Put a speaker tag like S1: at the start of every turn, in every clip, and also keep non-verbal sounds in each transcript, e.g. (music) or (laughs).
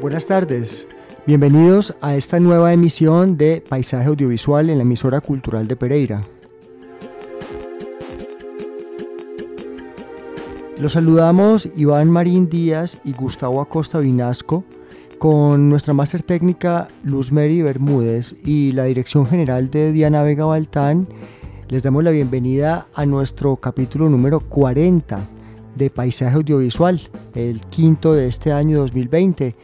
S1: Buenas tardes, bienvenidos a esta nueva emisión de Paisaje Audiovisual en la emisora cultural de Pereira. Los saludamos Iván Marín Díaz y Gustavo Acosta Vinasco con nuestra máster técnica Luz Mary Bermúdez y la dirección general de Diana Vega Baltán. Les damos la bienvenida a nuestro capítulo número 40 de Paisaje Audiovisual, el quinto de este año 2020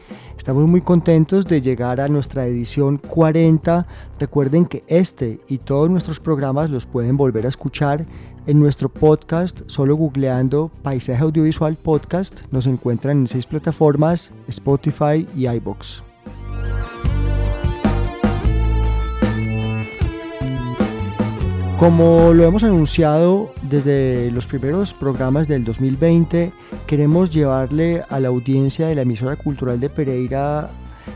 S1: Estamos muy contentos de llegar a nuestra edición 40. Recuerden que este y todos nuestros programas los pueden volver a escuchar en nuestro podcast, solo googleando Paisaje Audiovisual Podcast. Nos encuentran en seis plataformas, Spotify y iBox. Como lo hemos anunciado desde los primeros programas del 2020, queremos llevarle a la audiencia de la emisora cultural de Pereira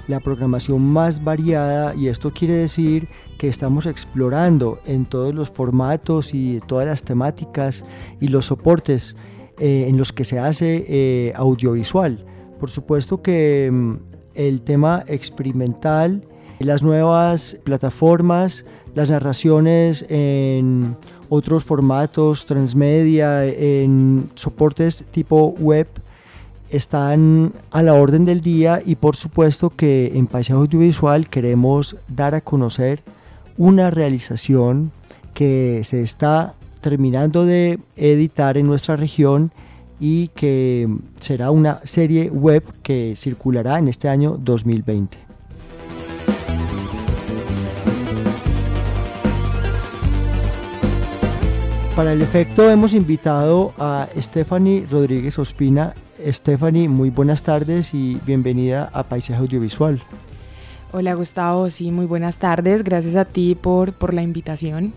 S1: la programación más variada y esto quiere decir que estamos explorando en todos los formatos y todas las temáticas y los soportes eh, en los que se hace eh, audiovisual. Por supuesto que mm, el tema experimental, las nuevas plataformas, las narraciones en otros formatos, transmedia, en soportes tipo web, están a la orden del día y por supuesto que en Paisaje Audiovisual queremos dar a conocer una realización que se está terminando de editar en nuestra región y que será una serie web que circulará en este año 2020. Para el efecto hemos invitado a Stephanie Rodríguez Ospina. Stephanie, muy buenas tardes y bienvenida a Paisaje Audiovisual.
S2: Hola Gustavo, sí, muy buenas tardes. Gracias a ti por, por la invitación.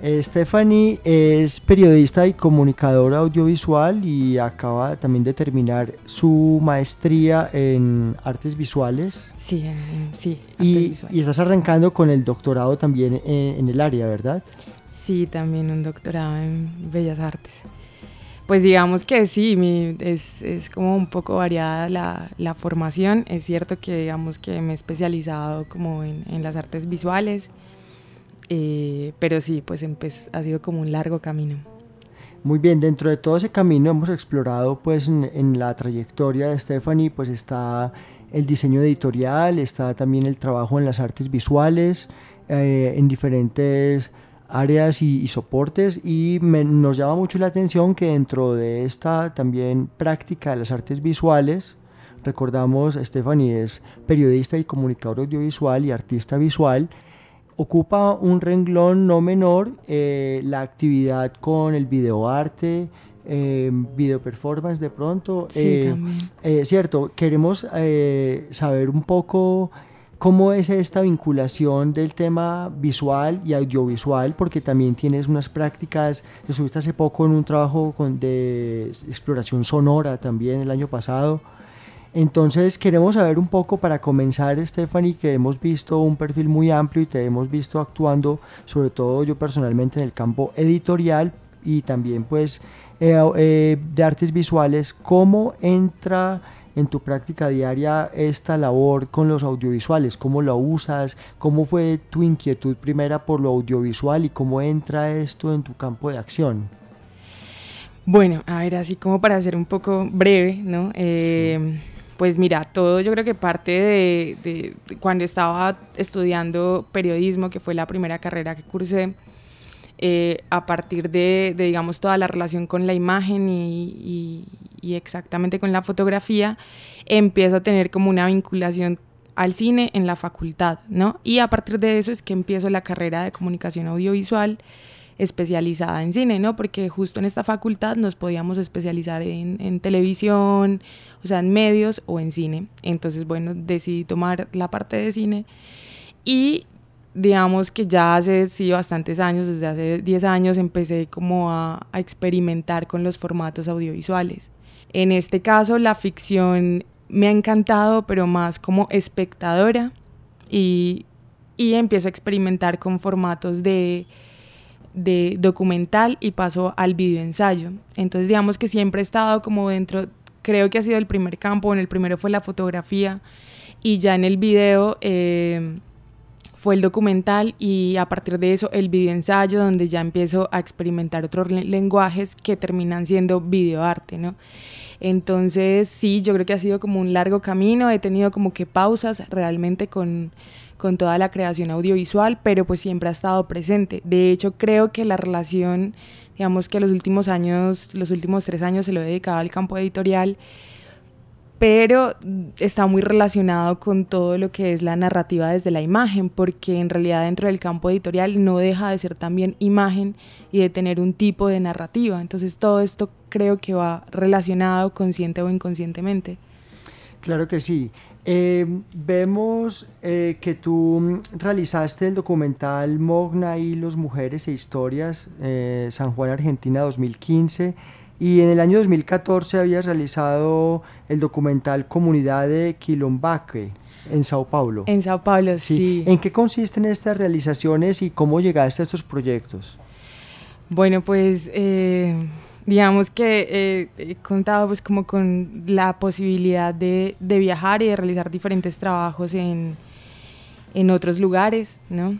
S1: Eh, Stephanie es periodista y comunicadora audiovisual y acaba también de terminar su maestría en artes visuales.
S2: Sí, sí.
S1: y, y, estás arrancando con el doctorado también en, en el área, ¿verdad?
S2: Sí, también un doctorado en Bellas Artes. Pues digamos que sí, es, es, como un poco variada la, la, formación. Es cierto que digamos que me he especializado como en, en las artes visuales, eh, pero sí, pues ha sido como un largo camino.
S1: Muy bien, dentro de todo ese camino hemos explorado pues en, en la trayectoria de Stephanie, pues está el diseño editorial, está también el trabajo en las artes visuales, eh, en diferentes áreas y, soportes y nos llama mucho la atención que dentro de esta también práctica de las artes visuales, recordamos, Stephanie es periodista y comunicador audiovisual y artista visual, ocupa un renglón no menor eh, la actividad con el videoarte, eh, video performance de pronto.
S2: Sí, eh, también.
S1: Eh, cierto, queremos saber un poco ¿Cómo es esta vinculación del tema visual y audiovisual? Porque también tienes unas prácticas, estuviste hace poco en un trabajo de exploración sonora también el año pasado. Entonces queremos saber un poco para comenzar, Stephanie, que hemos visto un perfil muy amplio y te hemos visto actuando, sobre todo yo personalmente en el campo editorial y también pues eh, eh, de artes visuales, ¿cómo entra en tu práctica diaria esta labor con los audiovisuales? ¿Cómo lo usas? ¿Cómo fue tu inquietud primera por lo audiovisual y cómo entra esto en tu campo de acción?
S2: Bueno, a ver, así como para ser un poco breve, ¿no? Eh, pues mira, todo yo creo que parte de, cuando estaba estudiando periodismo, que fue la primera carrera que cursé, eh, a partir de, digamos, toda la relación con la imagen y, y exactamente con la fotografía, empiezo a tener como una vinculación al cine en la facultad, ¿no? Y a partir de eso es que empiezo la carrera de comunicación audiovisual especializada en cine, ¿no? Porque justo en esta facultad nos podíamos especializar en, en, televisión, o sea, en medios o en cine. Entonces, bueno, decidí tomar la parte de cine y digamos que ya hace sí bastantes años, desde hace 10 años, empecé como a, a experimentar con los formatos audiovisuales. En este caso, la ficción me ha encantado, pero más como espectadora y, y empiezo a experimentar con formatos de, de documental y paso al videoensayo. Entonces digamos que siempre he estado como dentro, creo que ha sido el primer campo, en el primero fue la fotografía y ya en el video eh, fue el documental y a partir de eso el videoensayo donde ya empiezo a experimentar otros lenguajes que terminan siendo videoarte, ¿no? Entonces sí, yo creo que ha sido como un largo camino, he tenido como que pausas realmente con, con toda la creación audiovisual, pero pues siempre ha estado presente. De hecho, creo que la relación, digamos que los últimos años, los últimos tres años se lo he dedicado al campo editorial, pero está muy relacionado con todo lo que es la narrativa desde la imagen, porque en realidad dentro del campo editorial no deja de ser también imagen y de tener un tipo de narrativa. Entonces todo esto creo que va relacionado consciente o inconscientemente.
S1: Claro que sí. Eh, vemos eh, que tú realizaste el documental Mogna y los Mujeres e Historias, eh, San Juan, Argentina 2015 y en el año 2014 había realizado el documental Comunidad de Quilombaque en Sao Paulo.
S2: En Sao Paulo, sí.
S1: ¿En qué consisten estas realizaciones y cómo llegaste a estos proyectos?
S2: Bueno, pues eh, digamos que eh, he contado pues como con la posibilidad de, de viajar y de realizar diferentes trabajos en, en otros lugares, ¿no?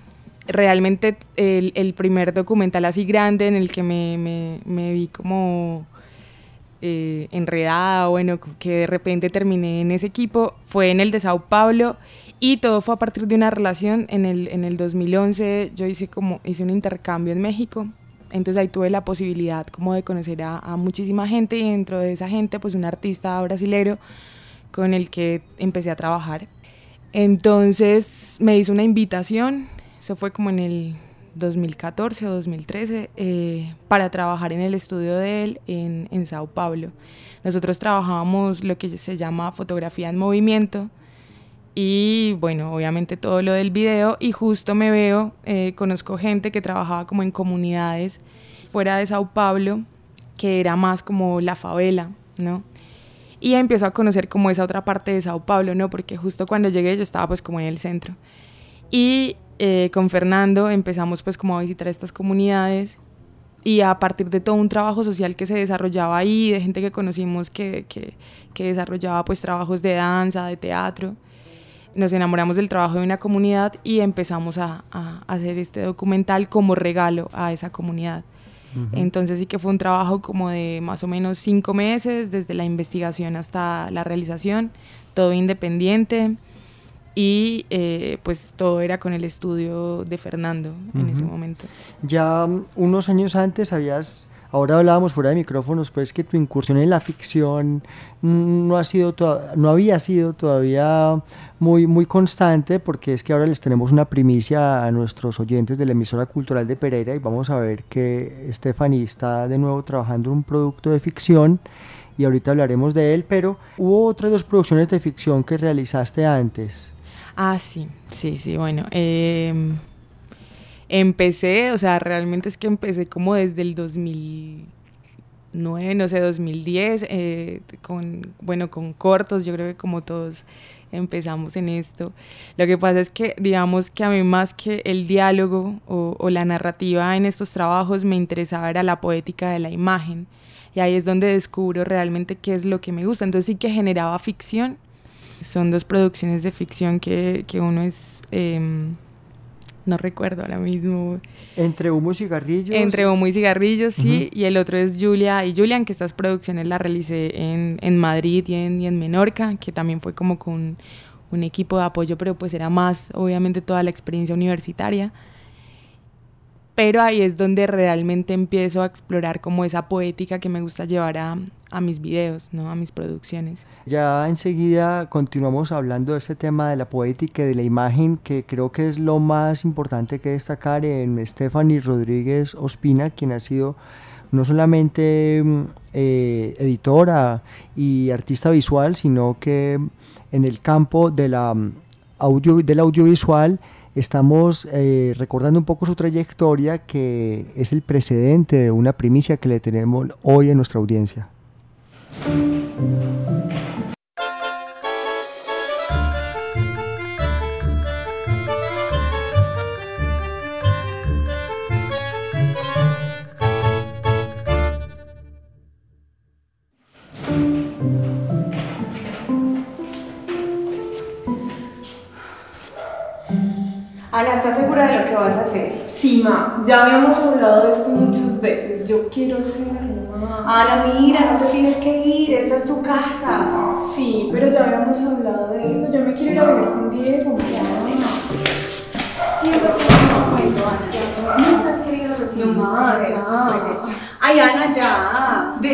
S2: Realmente el, el, primer documental así grande en el que me, me, me vi como eh, enredada, bueno, que de repente terminé en ese equipo, fue en el de Sao Paulo y todo fue a partir de una relación. En el, en el 2011 yo hice como, hice un intercambio en México, entonces ahí tuve la posibilidad como de conocer a, a muchísima gente y dentro de esa gente pues un artista brasilero con el que empecé a trabajar. Entonces me hizo una invitación, eso fue como en el 2014 o 2013 eh, para trabajar en el estudio de él en, en, Sao Paulo. Nosotros trabajábamos lo que se llama fotografía en movimiento y bueno, obviamente todo lo del video y justo me veo, eh, conozco gente que trabajaba como en comunidades fuera de Sao Paulo, que era más como la favela, ¿no? Y empiezo a conocer como esa otra parte de Sao Paulo, ¿no? Porque justo cuando llegué yo estaba pues como en el centro. Y eh, con Fernando empezamos pues como a visitar estas comunidades y a partir de todo un trabajo social que se desarrollaba ahí, de gente que conocimos que, que, que desarrollaba pues trabajos de danza, de teatro, nos enamoramos del trabajo de una comunidad y empezamos a, a hacer este documental como regalo a esa comunidad. Entonces sí que fue un trabajo como de más o menos cinco meses, desde la investigación hasta la realización, todo independiente y eh, pues todo era con el estudio de Fernando en ese momento.
S1: Ya mm, unos años antes habías, ahora hablábamos fuera de micrófonos, pues que tu incursión en la ficción no, ha sido no había sido todavía muy, muy constante porque es que ahora les tenemos una primicia a nuestros oyentes de la emisora cultural de Pereira y vamos a ver que Stephanie está de nuevo trabajando en un producto de ficción y ahorita hablaremos de él, pero hubo otras dos producciones de ficción que realizaste antes.
S2: Ah, sí, sí, sí, bueno. Em, empecé, o sea, realmente es que empecé como desde el 2009, no sé, 2010, eh, con, bueno, con cortos, yo creo que como todos empezamos en esto. Lo que pasa es que, digamos que a mí más que el diálogo o, la narrativa en estos trabajos me interesaba era la poética de la imagen. Y ahí es donde descubro realmente qué es lo que me gusta. Entonces sí que generaba ficción, son dos producciones de ficción que, que uno es... Em, no recuerdo ahora mismo.
S1: Entre humo y cigarrillos.
S2: Entre humo y cigarrillos, sí. Y el otro es Julia y Julian, que estas producciones las realicé en, en Madrid y en, y en, Menorca, que también fue como con un equipo de apoyo, pero pues era más, obviamente, toda la experiencia universitaria. Pero ahí es donde realmente empiezo a explorar como esa poética que me gusta llevar a, mis videos, ¿no? a mis producciones.
S1: Ya enseguida continuamos hablando de este tema de la poética y de la imagen, que creo que es lo más importante que destacar en Stephanie Rodríguez Ospina, quien ha sido no solamente mm, eh, editora y artista visual, sino que en el campo de mm, audio, del audiovisual estamos eh, recordando un poco su trayectoria, que es el precedente de una primicia que le tenemos hoy en nuestra audiencia.
S3: Segura de lo que vas a hacer?
S4: Sí, ma, ya habíamos hablado de esto muchas veces. Yo quiero hacerlo, ma.
S3: Ana, mira, no te tienes que ir, esta es tu casa.
S4: Sí, pero ya habíamos hablado de esto. Yo me quiero ir a vivir con Diego, ma.
S3: Siempre Ana. Nunca has querido recibir
S4: No más, ya.
S3: Ay, Ana, ya. Tu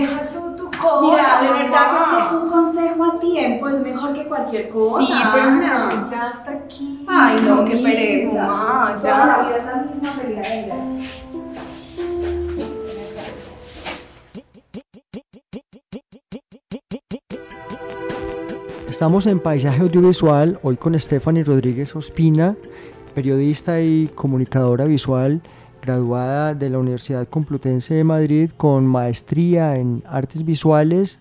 S3: cosa.
S4: Mira,
S3: de verdad que un consejo a tiempo es mejor que cualquier cosa.
S4: Sí, pero
S3: Ana.
S4: ya está aquí.
S3: Ay, no, qué pereza.
S4: ma,
S3: Toda la
S4: ya.
S3: vida es la misma peleadera.
S1: Estamos en Paisaje Audiovisual, hoy con Stephanie Rodríguez Ospina, periodista y comunicadora visual, graduada de la Universidad Complutense de Madrid con maestría en artes visuales,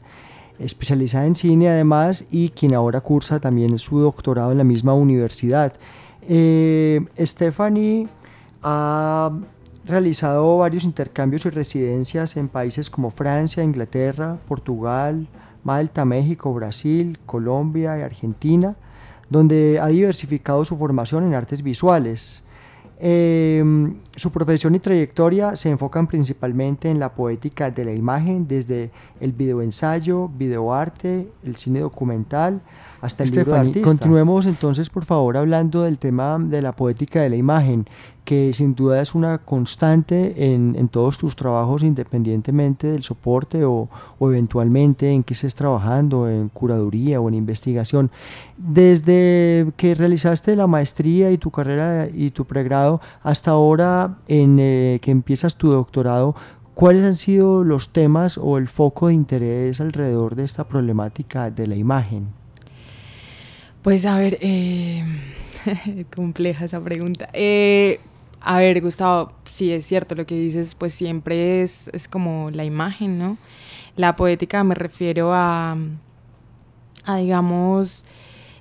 S1: especializada en cine además y quien ahora cursa también su doctorado en la misma universidad. Eh, Stephanie ha realizado varios intercambios y residencias en países como Francia, Inglaterra, Portugal, Malta, México, Brasil, Colombia y Argentina, donde ha diversificado su formación en artes visuales. Eh, su profesión y trayectoria se enfocan principalmente en la poética de la imagen, desde el videoensayo, videoarte, el cine documental, hasta el libro de
S5: Stephanie,
S1: artista.
S5: continuemos entonces por favor hablando del tema de la poética de la imagen, que sin duda es una constante en, en todos tus trabajos independientemente del soporte o, o eventualmente en que estés trabajando, en curaduría o en investigación. Desde que realizaste la maestría y tu carrera y tu pregrado hasta ahora en eh, que empiezas tu doctorado, ¿cuáles han sido los temas o el foco de interés alrededor de esta problemática de la imagen?
S2: Pues a ver, eh, (laughs) compleja esa pregunta. Eh, a ver, Gustavo, sí es cierto lo que dices, pues siempre es, es como la imagen, ¿no? La poética me refiero a, a, digamos,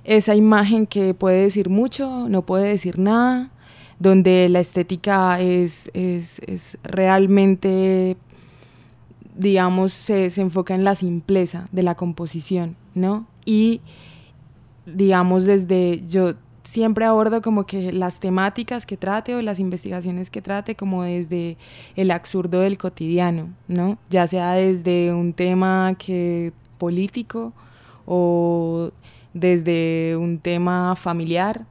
S2: esa imagen que puede decir mucho, no puede decir nada, donde la estética es, es, es realmente, digamos, se, se enfoca en la simpleza de la composición, ¿no? Y digamos, desde yo siempre abordo como que las temáticas que trate o las investigaciones que trate como desde el absurdo del cotidiano, ¿no? Ya sea desde un tema que político o desde un tema familiar,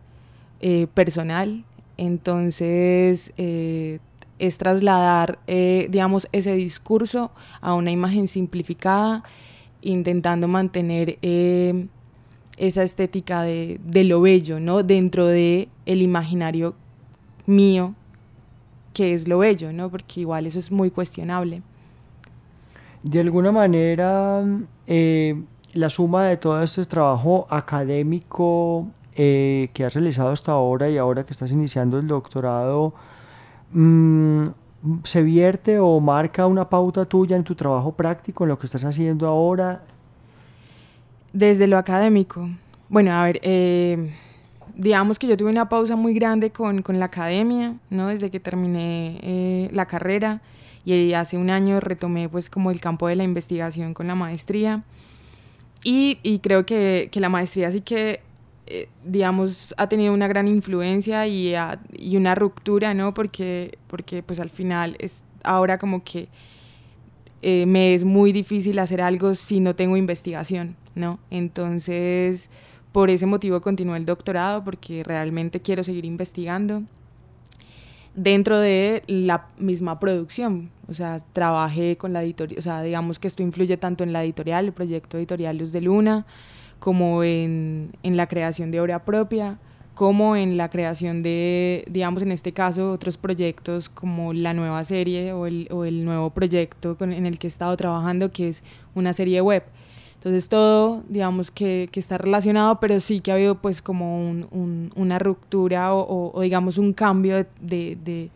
S2: eh, personal. Entonces, eh, es trasladar, eh, digamos, ese discurso a una imagen simplificada, intentando mantener esa estética de, lo bello, ¿no? Dentro de el imaginario mío, que es lo bello, ¿no? Porque igual eso es muy cuestionable.
S1: De alguna manera, eh, la suma de todo este trabajo académico eh, que has realizado hasta ahora y ahora que estás iniciando el doctorado, mmm, ¿se vierte o marca una pauta tuya en tu trabajo práctico, en lo que estás haciendo ahora?
S2: Desde lo académico. Bueno, a ver, eh, digamos que yo tuve una pausa muy grande con, con la academia, ¿no? Desde que terminé eh, la carrera y hace un año retomé pues como el campo de la investigación con la maestría. Y, y creo que, que, la maestría sí que, eh, digamos, ha tenido una gran influencia y, a, y una ruptura, ¿no? Porque, porque pues al final es ahora como que eh, me es muy difícil hacer algo si no tengo investigación, ¿no? Entonces, por ese motivo continúo el doctorado, porque realmente quiero seguir investigando. dentro de la misma producción. O sea, trabajé con la editorial, o sea, digamos que esto influye tanto en la editorial, el proyecto editorial Luz de Luna, como en, en la creación de obra propia, como en la creación de, digamos, en este caso, otros proyectos como la nueva serie o el, o el nuevo proyecto en el que he estado trabajando, que es una serie web. Entonces todo, digamos que, que, está relacionado, pero sí que ha habido pues como un, un, una ruptura o, digamos un cambio de, de,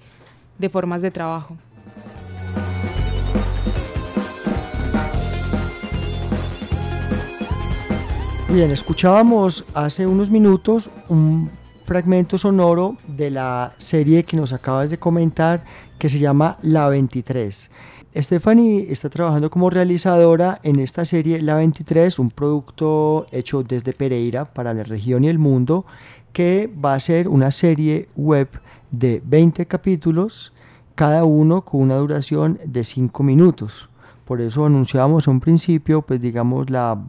S2: de formas de trabajo.
S1: Bien, escuchábamos hace unos minutos un fragmento sonoro de la serie que nos acabas de comentar que se llama La 23. Stephanie está trabajando como realizadora en esta serie La 23, un producto hecho desde Pereira para la región y el mundo, que va a ser una serie web de 20 capítulos, cada uno con una duración de 5 minutos. Por eso anunciamos a un principio, pues digamos, la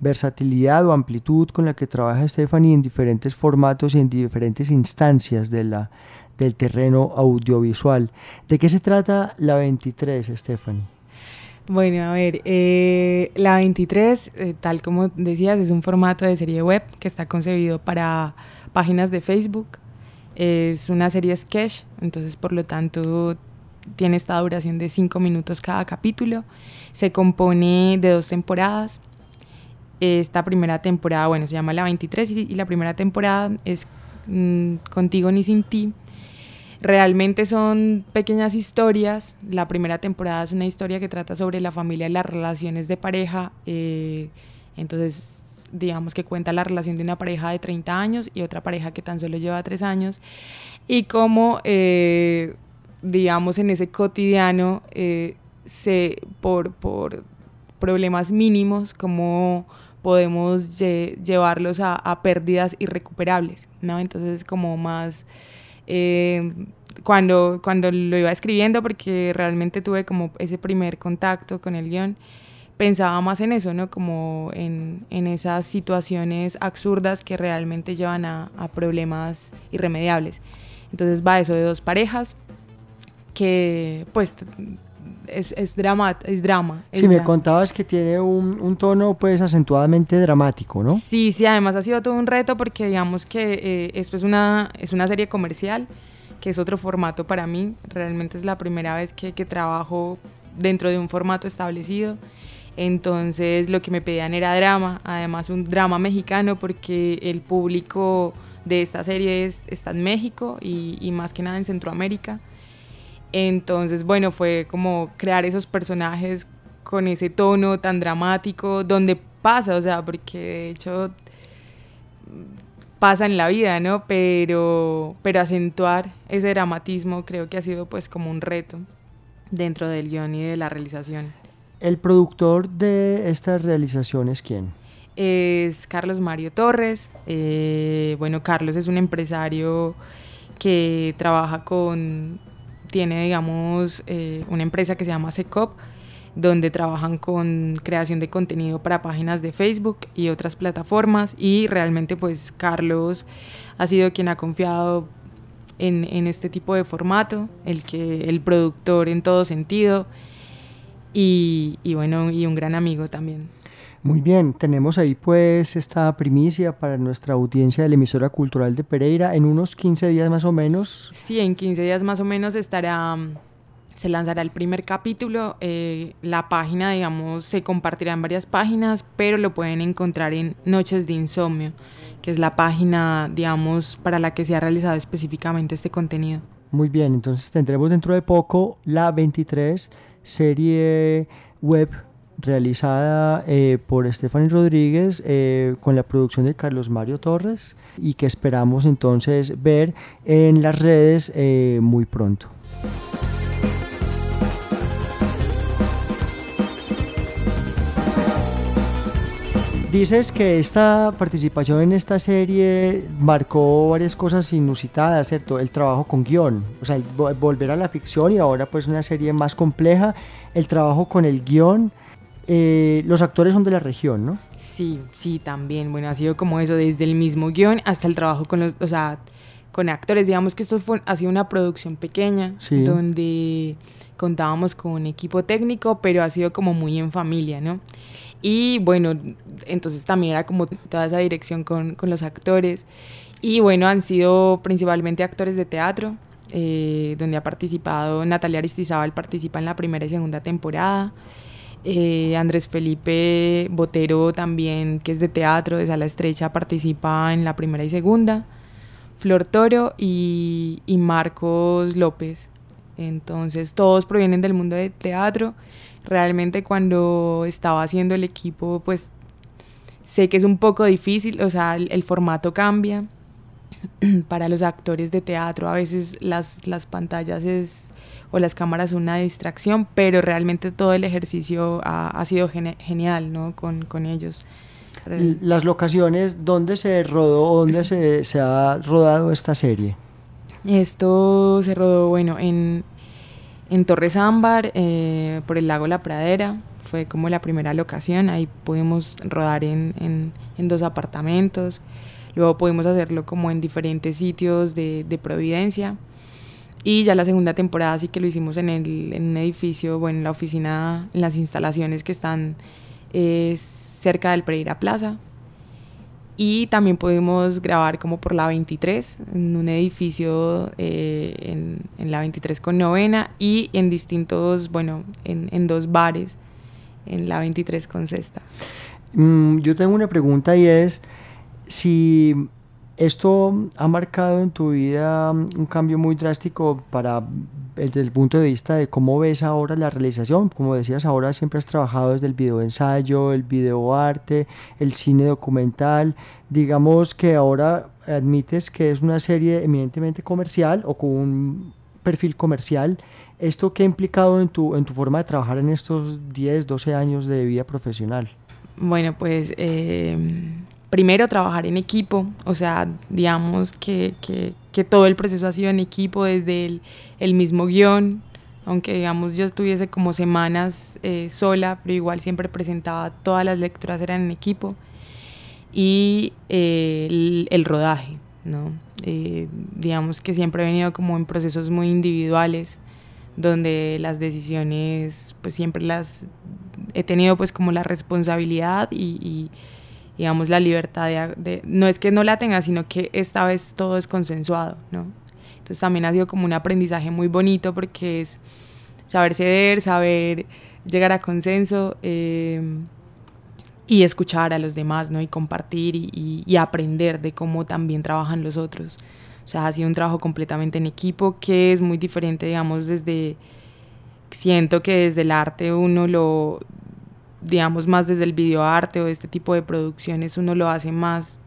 S1: versatilidad o amplitud con la que trabaja Stephanie en diferentes formatos y en diferentes instancias de la, del terreno audiovisual. ¿De qué se trata la 23, Stephanie?
S2: Bueno, a ver, eh, la 23, eh, tal como decías, es un formato de serie web que está concebido para páginas de Facebook. Es una serie sketch, entonces por lo tanto tiene esta duración de 5 minutos cada capítulo. Se compone de dos temporadas. Esta primera temporada, bueno, se llama La 23 y, y la primera temporada es mmm, Contigo ni sin ti. Realmente son pequeñas historias. La primera temporada es una historia que trata sobre la familia y las relaciones de pareja. Eh, entonces, digamos que cuenta la relación de una pareja de 30 años y otra pareja que tan solo lleva 3 años. Y cómo, eh, digamos, en ese cotidiano, eh, se, por, por problemas mínimos, cómo podemos lle llevarlos a, a, pérdidas irrecuperables, ¿no? Entonces, como más eh, cuando, cuando lo iba escribiendo, porque realmente tuve como ese primer contacto con el guion, pensaba más en eso, ¿no? Como en, en esas situaciones absurdas que realmente llevan a, a problemas irremediables. Entonces va eso de dos parejas que pues es, es, drama, es drama. Es
S1: sí, me contabas que tiene un, un, tono pues acentuadamente dramático, ¿no?
S2: Sí, sí, además ha sido todo un reto porque digamos que eh, esto es una, es una serie comercial, que es otro formato para mí. Realmente es la primera vez que, que trabajo dentro de un formato establecido. Entonces lo que me pedían era drama, además un drama mexicano porque el público de esta serie es, está en México y, y más que nada en Centroamérica. Entonces, bueno, fue como crear esos personajes con ese tono tan dramático, donde pasa, o sea, porque de hecho pasa en la vida, ¿no? Pero, pero acentuar ese dramatismo creo que ha sido pues como un reto dentro del guion y de la realización.
S1: ¿El productor de esta realización es quién?
S2: Es Carlos Mario Torres. Eh, bueno, Carlos es un empresario que trabaja con tiene, digamos, eh, una empresa que se llama Secop, donde trabajan con creación de contenido para páginas de Facebook y otras plataformas. Y realmente, pues, Carlos ha sido quien ha confiado en, en este tipo de formato, el, que, el productor en todo sentido. Y, y bueno, y un gran amigo también.
S1: Muy bien, tenemos ahí pues esta primicia para nuestra audiencia de la emisora cultural de Pereira en unos 15 días más o menos.
S2: Sí, en 15 días más o menos estará, se lanzará el primer capítulo. Eh, la página, digamos, se compartirá en varias páginas, pero lo pueden encontrar en Noches de Insomnio, que es la página, digamos, para la que se ha realizado específicamente este contenido.
S1: Muy bien, entonces tendremos dentro de poco la 23 serie web realizada eh, por Stephanie Rodríguez eh, con la producción de Carlos Mario Torres y que esperamos entonces ver en las redes eh, muy pronto. Dices que esta participación en esta serie marcó varias cosas inusitadas, ¿cierto? El trabajo con guion, o sea, volver a la ficción y ahora pues una serie más compleja, el trabajo con el guion, eh, los actores son de la región, ¿no?
S2: Sí, sí, también. Bueno, ha sido como eso, desde el mismo guion hasta el trabajo con los, o sea, con actores. Digamos que esto fue, ha sido una producción pequeña, donde contábamos con un equipo técnico, pero ha sido como muy en familia, ¿no? Y bueno, entonces también era como toda esa dirección con, con los actores. Y bueno, han sido principalmente actores de teatro, eh, donde ha participado Natalia Aristizábal, participa en la primera y segunda temporada. Eh, Andrés Felipe Botero también, que es de teatro, de sala estrecha, participa en la primera y segunda. Flor Toro y, y Marcos López. Entonces todos provienen del mundo de teatro. Realmente cuando estaba haciendo el equipo, pues sé que es un poco difícil, o sea, el, formato cambia. (clears throat) Para los actores de teatro a veces las, las pantallas es o las cámaras una distracción, pero realmente todo el ejercicio ha, ha sido genial ¿no? con, con ellos.
S1: Las locaciones, ¿dónde se rodó, dónde se, se ha rodado esta serie?
S2: Esto se rodó, bueno, en, en Torres Ámbar, eh, por el lago La Pradera, fue como la primera locación, ahí pudimos rodar en, en, en, dos apartamentos, luego pudimos hacerlo como en diferentes sitios de, de Providencia, y ya la segunda temporada sí que lo hicimos en, el, en un edificio, bueno, en la oficina, en las instalaciones que están eh, cerca del Pereira Plaza. Y también pudimos grabar como por la 23, en un edificio eh, en, en, la 23 con novena y en distintos, bueno, en, en dos bares, en la 23 con sexta.
S1: Mm, yo tengo una pregunta y es si esto ha marcado en tu vida un cambio muy drástico para desde el punto de vista de cómo ves ahora la realización. Como decías, ahora siempre has trabajado desde el video ensayo, el video arte, el cine documental. Digamos que ahora admites que es una serie eminentemente comercial o con un perfil comercial. ¿Esto qué ha implicado en tu, en tu forma de trabajar en estos 10, 12 años de vida profesional?
S2: Bueno, pues eh, primero trabajar en equipo, o sea, digamos que, que, todo el proceso ha sido en equipo, desde el, mismo guion, aunque digamos yo estuviese como semanas eh, sola, pero igual siempre presentaba todas las lecturas eran en equipo, y eh, el, rodaje, ¿no? Eh, digamos que siempre he venido como en procesos muy individuales, donde las decisiones pues siempre las he tenido pues como la responsabilidad y digamos, la libertad de, no es que no la tenga, sino que esta vez todo es consensuado, ¿no? Entonces también ha sido como un aprendizaje muy bonito porque es saber ceder, saber llegar a consenso eh, y escuchar a los demás, ¿no? Y compartir y, y, aprender de cómo también trabajan los otros. O sea, ha sido un trabajo completamente en equipo que es muy diferente, digamos, desde... Siento que desde el arte uno lo digamos, más desde el videoarte o este tipo de producciones, uno lo hace más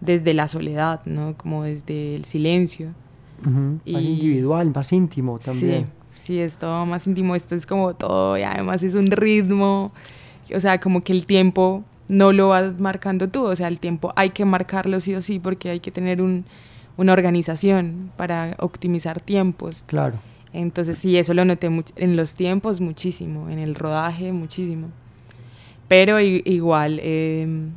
S2: desde la soledad, ¿no? Como desde el silencio.
S1: Más individual, más íntimo también.
S2: Sí, sí, es todo más íntimo. Esto es como todo, y además es un ritmo. O sea, como que el tiempo no lo vas marcando tú. O sea, el tiempo hay que marcarlo sí o sí porque hay que tener un, una organización para optimizar tiempos.
S1: Claro.
S2: Entonces, sí, eso lo noté en los tiempos muchísimo, en el rodaje muchísimo. Pero igual em,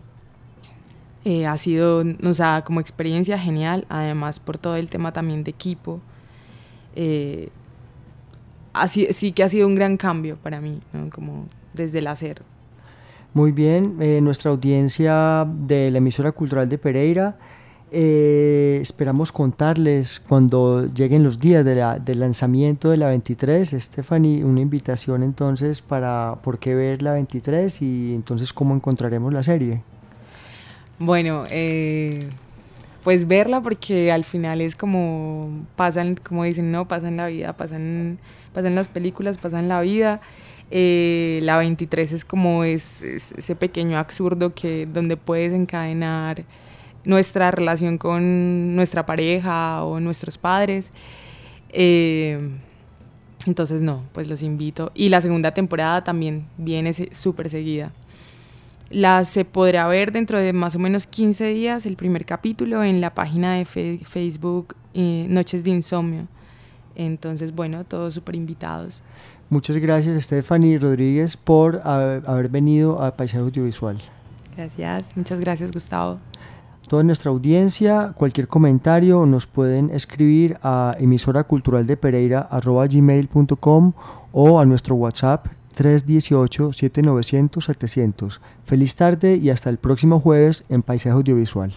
S2: eh, ha sido, o sea, como experiencia genial, además por todo el tema también de equipo. Eh, así, sí que ha sido un gran cambio para mí, ¿no? como desde el hacer.
S1: Muy bien, eh, nuestra audiencia de la emisora cultural de Pereira eh, esperamos contarles cuando lleguen los días del lanzamiento de la 23. Stephanie, una invitación entonces para por qué ver la 23 y entonces cómo encontraremos la serie.
S2: Bueno, eh, pues verla porque al final es como pasan, como dicen, no, pasan la vida, pasan, pasan las películas, pasan la vida. Eh, la 23 es como es, ese pequeño absurdo que donde puedes encadenar nuestra relación con nuestra pareja o nuestros padres. Eh, entonces no, pues los invito. Y la segunda temporada también viene súper seguida. La se podrá ver dentro de más o menos 15 días el primer capítulo en la página de Facebook eh, Noches de Insomnio. Entonces, bueno, todos súper invitados.
S1: Muchas gracias, Stephanie Rodríguez, por haber venido a Paisaje Audiovisual.
S2: Gracias, muchas gracias, Gustavo.
S1: Toda nuestra audiencia. Cualquier comentario nos pueden escribir a emisora cultural de Pereira@gmail.com o a nuestro WhatsApp 318-7900-700. Feliz tarde y hasta el próximo jueves en Paisaje Audiovisual.